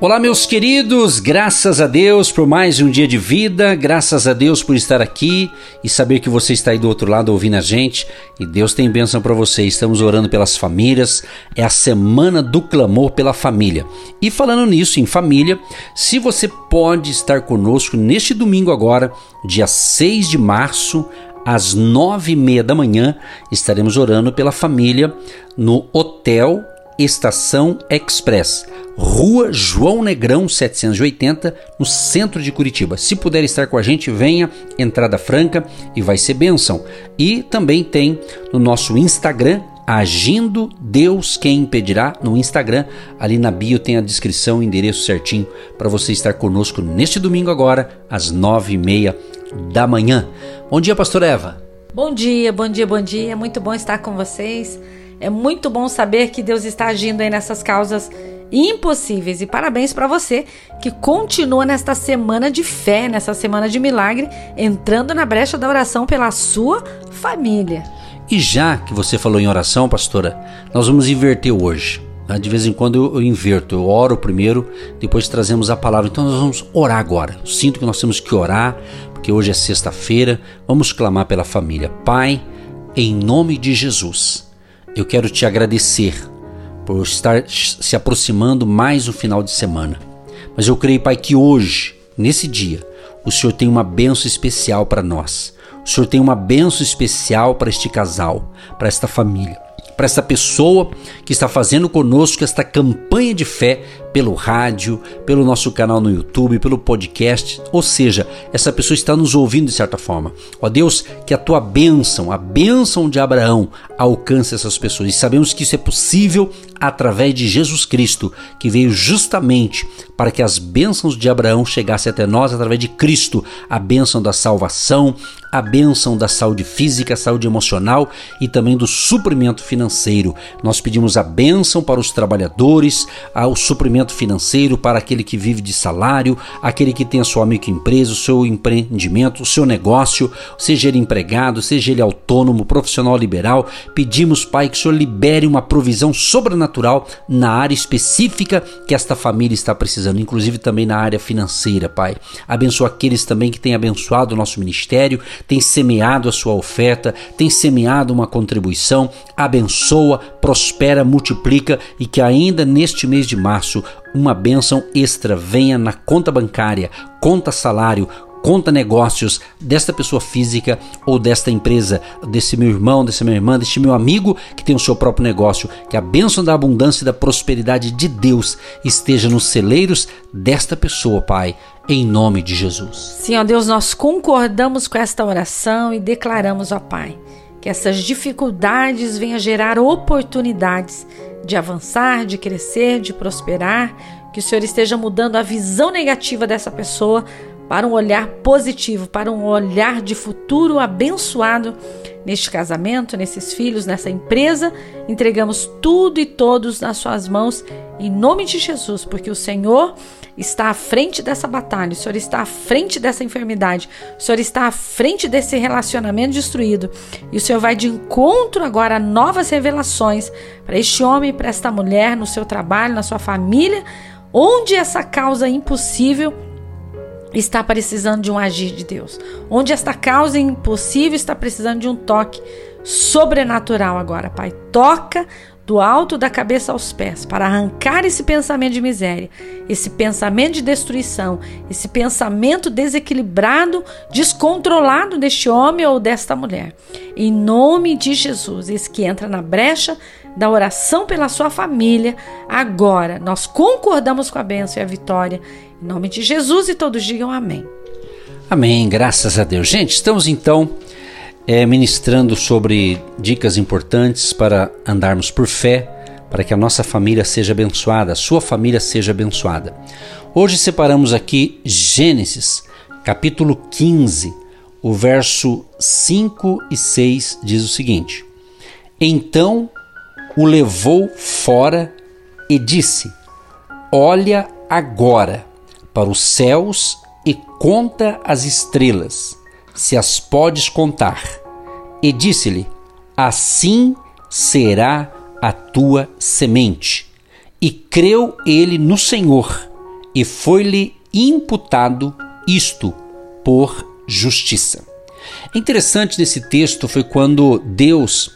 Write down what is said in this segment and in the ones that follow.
Olá, meus queridos, graças a Deus por mais um dia de vida, graças a Deus por estar aqui e saber que você está aí do outro lado ouvindo a gente e Deus tem bênção para você. Estamos orando pelas famílias, é a semana do clamor pela família. E falando nisso, em família, se você pode estar conosco neste domingo agora, dia 6 de março, às nove e meia da manhã, estaremos orando pela família no Hotel Estação Express, Rua João Negrão 780, no centro de Curitiba. Se puder estar com a gente, venha, entrada franca e vai ser bênção. E também tem no nosso Instagram, Agindo Deus Quem Impedirá, no Instagram. Ali na bio tem a descrição, o endereço certinho para você estar conosco neste domingo agora, às nove e meia da manhã. Bom dia, pastor Eva. Bom dia, bom dia, bom dia. Muito bom estar com vocês. É muito bom saber que Deus está agindo aí nessas causas impossíveis. E parabéns para você que continua nesta semana de fé, nessa semana de milagre, entrando na brecha da oração pela sua família. E já que você falou em oração, pastora, nós vamos inverter hoje. Né? De vez em quando eu, inverto, eu oro primeiro, depois trazemos a palavra. Então nós vamos orar agora. Sinto que nós temos que orar, porque hoje é sexta-feira. Vamos clamar pela família. Pai, em nome de Jesus, eu quero te agradecer por estar se aproximando mais um final de semana. Mas eu creio, Pai, que hoje, nesse dia, o Senhor tem uma benção especial para nós. O Senhor tem uma benção especial para este casal, para esta família, para esta pessoa que está fazendo conosco esta campanha de fé pelo rádio, pelo nosso canal no YouTube, pelo podcast, ou seja, essa pessoa está nos ouvindo de certa forma. Ó Deus, que a tua bênção, a bênção de Abraão, alcance essas pessoas. E sabemos que isso é possível através de Jesus Cristo, que veio justamente para que as bênçãos de Abraão chegassem até nós através de Cristo, a bênção da salvação, a bênção da saúde física, saúde emocional e também do suprimento financeiro. Nós pedimos a bênção para os trabalhadores, o suprimento financeiro para aquele que vive de salário, aquele que tem a sua microempresa, o seu empreendimento, o seu negócio, seja ele empregado, seja ele autônomo, profissional liberal. Pedimos, Pai, que o Senhor libere uma provisão sobrenatural na área específica que esta família está precisando, inclusive também na área financeira, Pai. Abençoa aqueles também que têm abençoado o nosso ministério, têm semeado a sua oferta, têm semeado uma contribuição. Abençoa, prospera, multiplica e que ainda neste mês de março uma bênção extra venha na conta bancária, conta salário, conta negócios desta pessoa física ou desta empresa, desse meu irmão, dessa minha irmã, deste meu amigo que tem o seu próprio negócio. Que a bênção da abundância e da prosperidade de Deus esteja nos celeiros desta pessoa, Pai, em nome de Jesus. Ó Deus, nós concordamos com esta oração e declaramos, ó Pai, que essas dificuldades venham gerar oportunidades de avançar, de crescer, de prosperar, que o Senhor esteja mudando a visão negativa dessa pessoa para um olhar positivo, para um olhar de futuro abençoado neste casamento, nesses filhos, nessa empresa. Entregamos tudo e todos nas suas mãos em nome de Jesus, porque o Senhor está à frente dessa batalha, o Senhor está à frente dessa enfermidade, o Senhor está à frente desse relacionamento destruído. E o Senhor vai de encontro agora a novas revelações para este homem, para esta mulher, no seu trabalho, na sua família, onde essa causa impossível está precisando de um agir de Deus. Onde esta causa impossível está precisando de um toque sobrenatural agora, Pai. Toca do alto da cabeça aos pés, para arrancar esse pensamento de miséria, esse pensamento de destruição, esse pensamento desequilibrado, descontrolado deste homem ou desta mulher. Em nome de Jesus, esse que entra na brecha da oração pela sua família, agora nós concordamos com a bênção e a vitória. Em nome de Jesus e todos digam amém. Amém, graças a Deus. Gente, estamos então é, ministrando sobre dicas importantes para andarmos por fé, para que a nossa família seja abençoada, a sua família seja abençoada. Hoje separamos aqui Gênesis, capítulo 15, o verso 5 e 6 diz o seguinte: Então o levou fora e disse: Olha agora para os céus e conta as estrelas, se as podes contar. E disse-lhe: Assim será a tua semente. E creu ele no Senhor, e foi-lhe imputado isto por justiça. Interessante nesse texto foi quando Deus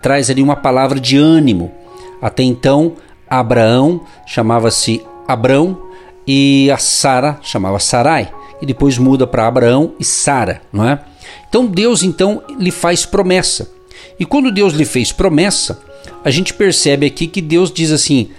traz ali uma palavra de ânimo. Até então, Abraão chamava-se Abrão e a Sara chamava Sarai. E depois muda para Abraão e Sara, não é? Então Deus então lhe faz promessa. E quando Deus lhe fez promessa, a gente percebe aqui que Deus diz assim: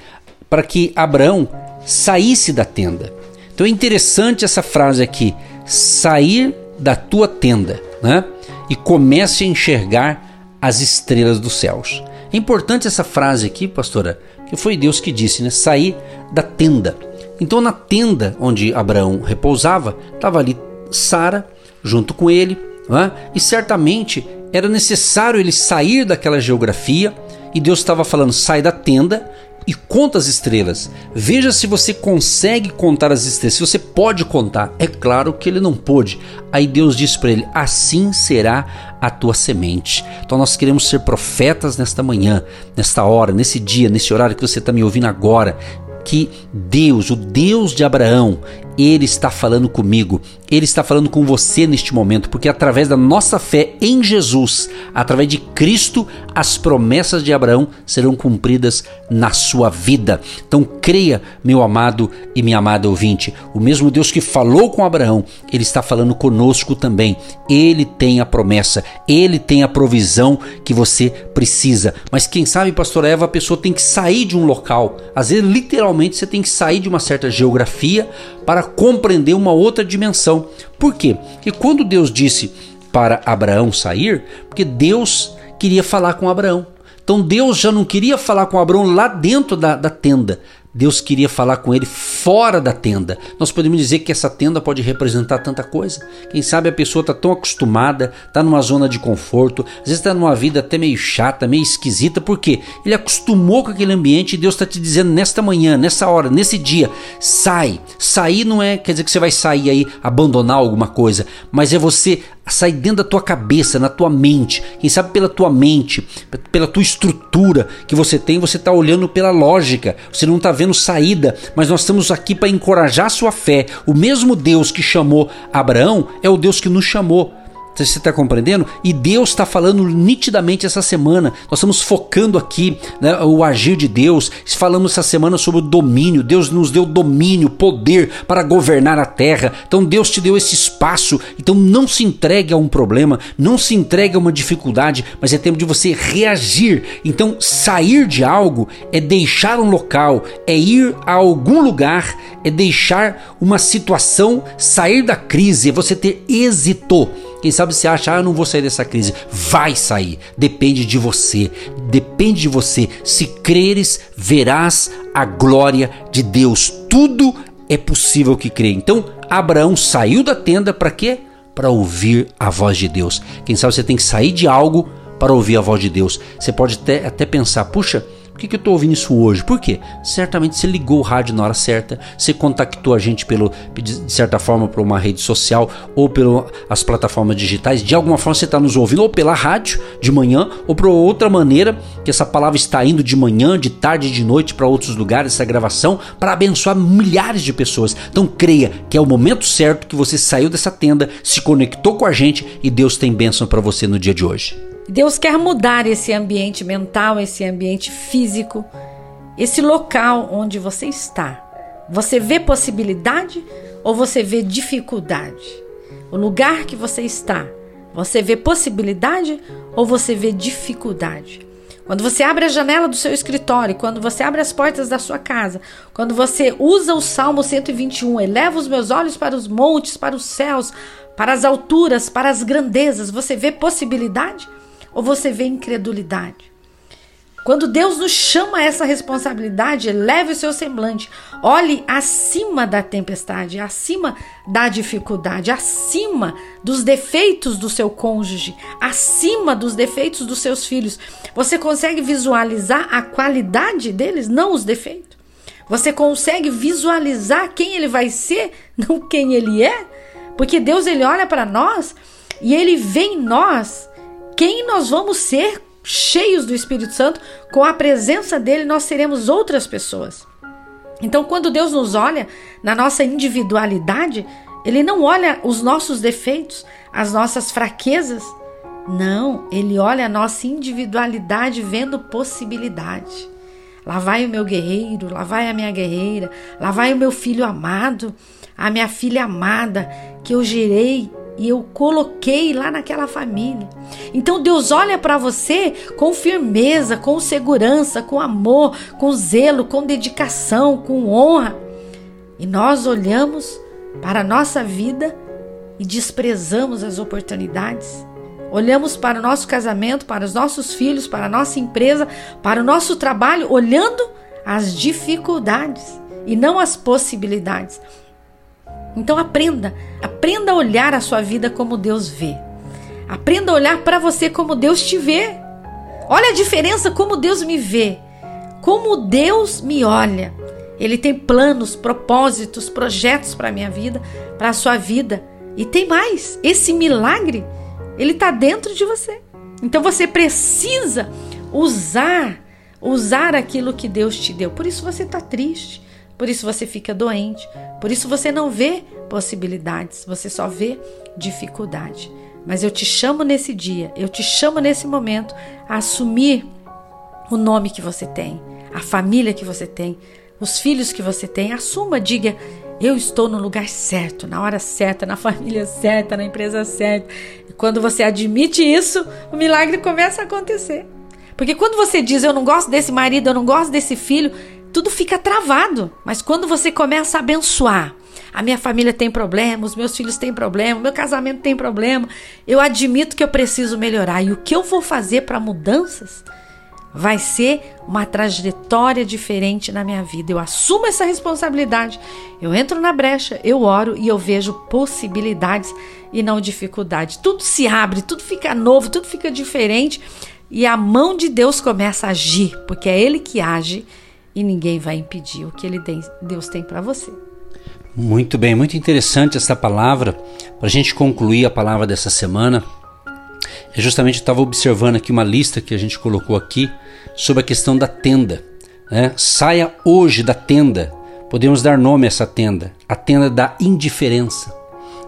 para que Abraão saísse da tenda. Então é interessante essa frase aqui: sair da tua tenda, né? E comece a enxergar as estrelas dos céus. É importante essa frase aqui, pastora, que foi Deus que disse, né? Sair da tenda. Então, na tenda onde Abraão repousava, estava ali Sara junto com ele, né? e certamente era necessário ele sair daquela geografia. E Deus estava falando: sai da tenda e conta as estrelas. Veja se você consegue contar as estrelas, se você pode contar. É claro que ele não pôde. Aí Deus disse para ele: Assim será a tua semente. Então nós queremos ser profetas nesta manhã, nesta hora, nesse dia, nesse horário que você está me ouvindo agora que Deus, o Deus de Abraão, ele está falando comigo, ele está falando com você neste momento, porque através da nossa fé em Jesus, através de Cristo, as promessas de Abraão serão cumpridas na sua vida. Então creia, meu amado e minha amada ouvinte, o mesmo Deus que falou com Abraão, ele está falando conosco também. Ele tem a promessa, ele tem a provisão que você precisa. Mas quem sabe, pastor Eva, a pessoa tem que sair de um local. Às vezes, literalmente, você tem que sair de uma certa geografia para compreender uma outra dimensão. Por quê? Porque quando Deus disse para Abraão sair, porque Deus queria falar com Abraão. Então Deus já não queria falar com Abraão lá dentro da, da tenda. Deus queria falar com ele fora da tenda. Nós podemos dizer que essa tenda pode representar tanta coisa. Quem sabe a pessoa está tão acostumada, está numa zona de conforto, às vezes está numa vida até meio chata, meio esquisita, porque ele acostumou com aquele ambiente e Deus está te dizendo nesta manhã, nessa hora, nesse dia, sai. Sair não é quer dizer que você vai sair aí, abandonar alguma coisa, mas é você sair dentro da tua cabeça, na tua mente. Quem sabe pela tua mente, pela tua estrutura que você tem, você está olhando pela lógica, você não está vendo saída, mas nós estamos aqui para encorajar sua fé. O mesmo Deus que chamou Abraão é o Deus que nos chamou. Você está compreendendo? E Deus está falando nitidamente essa semana. Nós estamos focando aqui né, o agir de Deus. Falamos essa semana sobre o domínio. Deus nos deu domínio, poder para governar a terra. Então Deus te deu esse espaço. Então não se entregue a um problema, não se entregue a uma dificuldade, mas é tempo de você reagir. Então sair de algo é deixar um local, é ir a algum lugar, é deixar uma situação, sair da crise, é você ter êxito. Quem sabe você acha, ah, eu não vou sair dessa crise. Vai sair. Depende de você. Depende de você. Se creres, verás a glória de Deus. Tudo é possível que crê. Então, Abraão saiu da tenda para quê? Para ouvir a voz de Deus. Quem sabe você tem que sair de algo para ouvir a voz de Deus. Você pode até, até pensar, puxa, que, que eu estou ouvindo isso hoje? Por quê? Certamente você ligou o rádio na hora certa, você contactou a gente pelo, de certa forma por uma rede social ou pelas plataformas digitais. De alguma forma você está nos ouvindo ou pela rádio de manhã ou por outra maneira que essa palavra está indo de manhã, de tarde, de noite para outros lugares, essa gravação, para abençoar milhares de pessoas. Então creia que é o momento certo que você saiu dessa tenda, se conectou com a gente e Deus tem bênção para você no dia de hoje. Deus quer mudar esse ambiente mental, esse ambiente físico, esse local onde você está. Você vê possibilidade ou você vê dificuldade? O lugar que você está, você vê possibilidade ou você vê dificuldade? Quando você abre a janela do seu escritório, quando você abre as portas da sua casa, quando você usa o Salmo 121, eleva os meus olhos para os montes, para os céus, para as alturas, para as grandezas, você vê possibilidade? Ou você vê incredulidade? Quando Deus nos chama a essa responsabilidade, leve o seu semblante, olhe acima da tempestade, acima da dificuldade, acima dos defeitos do seu cônjuge, acima dos defeitos dos seus filhos. Você consegue visualizar a qualidade deles, não os defeitos? Você consegue visualizar quem ele vai ser, não quem ele é? Porque Deus ele olha para nós e ele vê em nós quem nós vamos ser cheios do Espírito Santo, com a presença dele nós seremos outras pessoas. Então, quando Deus nos olha na nossa individualidade, ele não olha os nossos defeitos, as nossas fraquezas. Não, ele olha a nossa individualidade vendo possibilidade. Lá vai o meu guerreiro, lá vai a minha guerreira, lá vai o meu filho amado, a minha filha amada, que eu gerei e eu coloquei lá naquela família. Então Deus olha para você com firmeza, com segurança, com amor, com zelo, com dedicação, com honra. E nós olhamos para a nossa vida e desprezamos as oportunidades. Olhamos para o nosso casamento, para os nossos filhos, para a nossa empresa, para o nosso trabalho, olhando as dificuldades e não as possibilidades. Então aprenda, aprenda a olhar a sua vida como Deus vê. Aprenda a olhar para você como Deus te vê. Olha a diferença como Deus me vê. Como Deus me olha. Ele tem planos, propósitos, projetos para a minha vida, para a sua vida. E tem mais, esse milagre ele está dentro de você. Então você precisa usar, usar aquilo que Deus te deu. Por isso você está triste, por isso você fica doente, por isso você não vê possibilidades, você só vê dificuldade. Mas eu te chamo nesse dia, eu te chamo nesse momento a assumir o nome que você tem, a família que você tem, os filhos que você tem. Assuma, diga: eu estou no lugar certo, na hora certa, na família certa, na empresa certa. E quando você admite isso, o milagre começa a acontecer. Porque quando você diz eu não gosto desse marido, eu não gosto desse filho, tudo fica travado. Mas quando você começa a abençoar, a minha família tem problema, os meus filhos têm problema, meu casamento tem problema, eu admito que eu preciso melhorar. E o que eu vou fazer para mudanças? vai ser uma trajetória diferente na minha vida. Eu assumo essa responsabilidade. Eu entro na brecha, eu oro e eu vejo possibilidades e não dificuldades. Tudo se abre, tudo fica novo, tudo fica diferente e a mão de Deus começa a agir, porque é Ele que age e ninguém vai impedir o que ele Deus tem para você. Muito bem, muito interessante essa palavra. Para a gente concluir a palavra dessa semana, é justamente estava observando aqui uma lista que a gente colocou aqui sobre a questão da tenda. Né? Saia hoje da tenda. Podemos dar nome a essa tenda, a tenda da indiferença.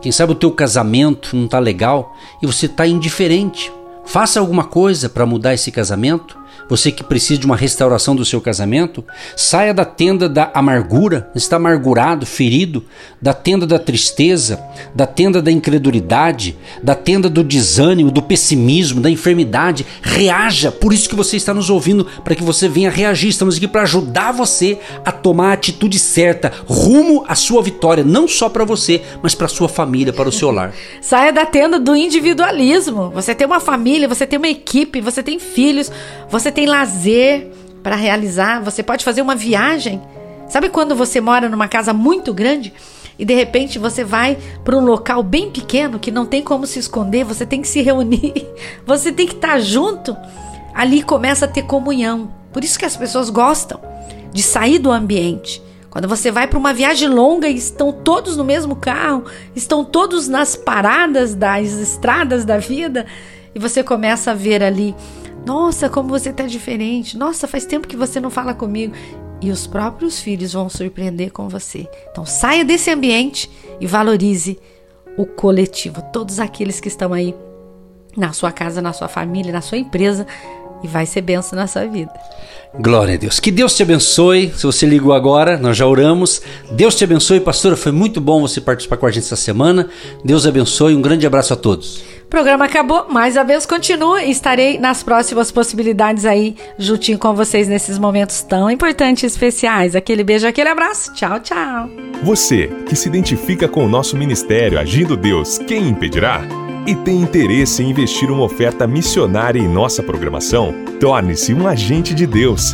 Quem sabe o teu casamento não está legal e você está indiferente. Faça alguma coisa para mudar esse casamento. Você que precisa de uma restauração do seu casamento, saia da tenda da amargura, está amargurado, ferido, da tenda da tristeza, da tenda da incredulidade, da tenda do desânimo, do pessimismo, da enfermidade. Reaja, por isso que você está nos ouvindo, para que você venha reagir. Estamos aqui para ajudar você a tomar a atitude certa, rumo à sua vitória, não só para você, mas para sua família, para o seu lar. Saia da tenda do individualismo. Você tem uma família, você tem uma equipe, você tem filhos, você tem tem lazer para realizar, você pode fazer uma viagem. Sabe quando você mora numa casa muito grande e de repente você vai para um local bem pequeno que não tem como se esconder, você tem que se reunir, você tem que estar tá junto. Ali começa a ter comunhão. Por isso que as pessoas gostam de sair do ambiente. Quando você vai para uma viagem longa e estão todos no mesmo carro, estão todos nas paradas das estradas da vida, e você começa a ver ali nossa, como você está diferente. Nossa, faz tempo que você não fala comigo. E os próprios filhos vão surpreender com você. Então saia desse ambiente e valorize o coletivo, todos aqueles que estão aí na sua casa, na sua família, na sua empresa e vai ser benção na sua vida. Glória a Deus. Que Deus te abençoe. Se você ligou agora, nós já oramos. Deus te abençoe, pastora. Foi muito bom você participar com a gente essa semana. Deus abençoe. Um grande abraço a todos. Programa acabou, mas a Deus continua e estarei nas próximas possibilidades aí, juntinho com vocês nesses momentos tão importantes e especiais. Aquele beijo, aquele abraço. Tchau, tchau. Você que se identifica com o nosso ministério Agindo Deus, quem impedirá? e tem interesse em investir uma oferta missionária em nossa programação, torne-se um agente de Deus